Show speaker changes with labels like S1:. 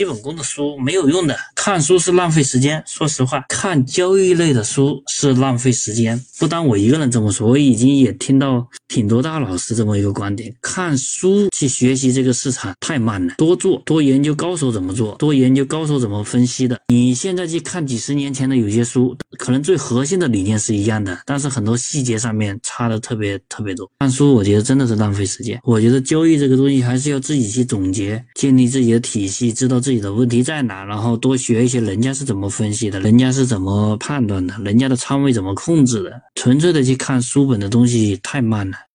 S1: 基本功的书没有用的，看书是浪费时间。说实话，看交易类的书是浪费时间。不单我一个人这么说，我已经也听到挺多大老师这么一个观点：看书去学习这个市场太慢了，多做多研究高手怎么做，多研究高手怎么分析的。你现在去看几十年前的有些书，可能最核心的理念是一样的，但是很多细节上面差的特别特别多。看书我觉得真的是浪费时间。我觉得交易这个东西还是要自己去总结，建立自己的体系，知道自己的问题在哪，然后多学学一些人家是怎么分析的，人家是怎么判断的，人家的仓位怎么控制的。纯粹的去看书本的东西太慢了。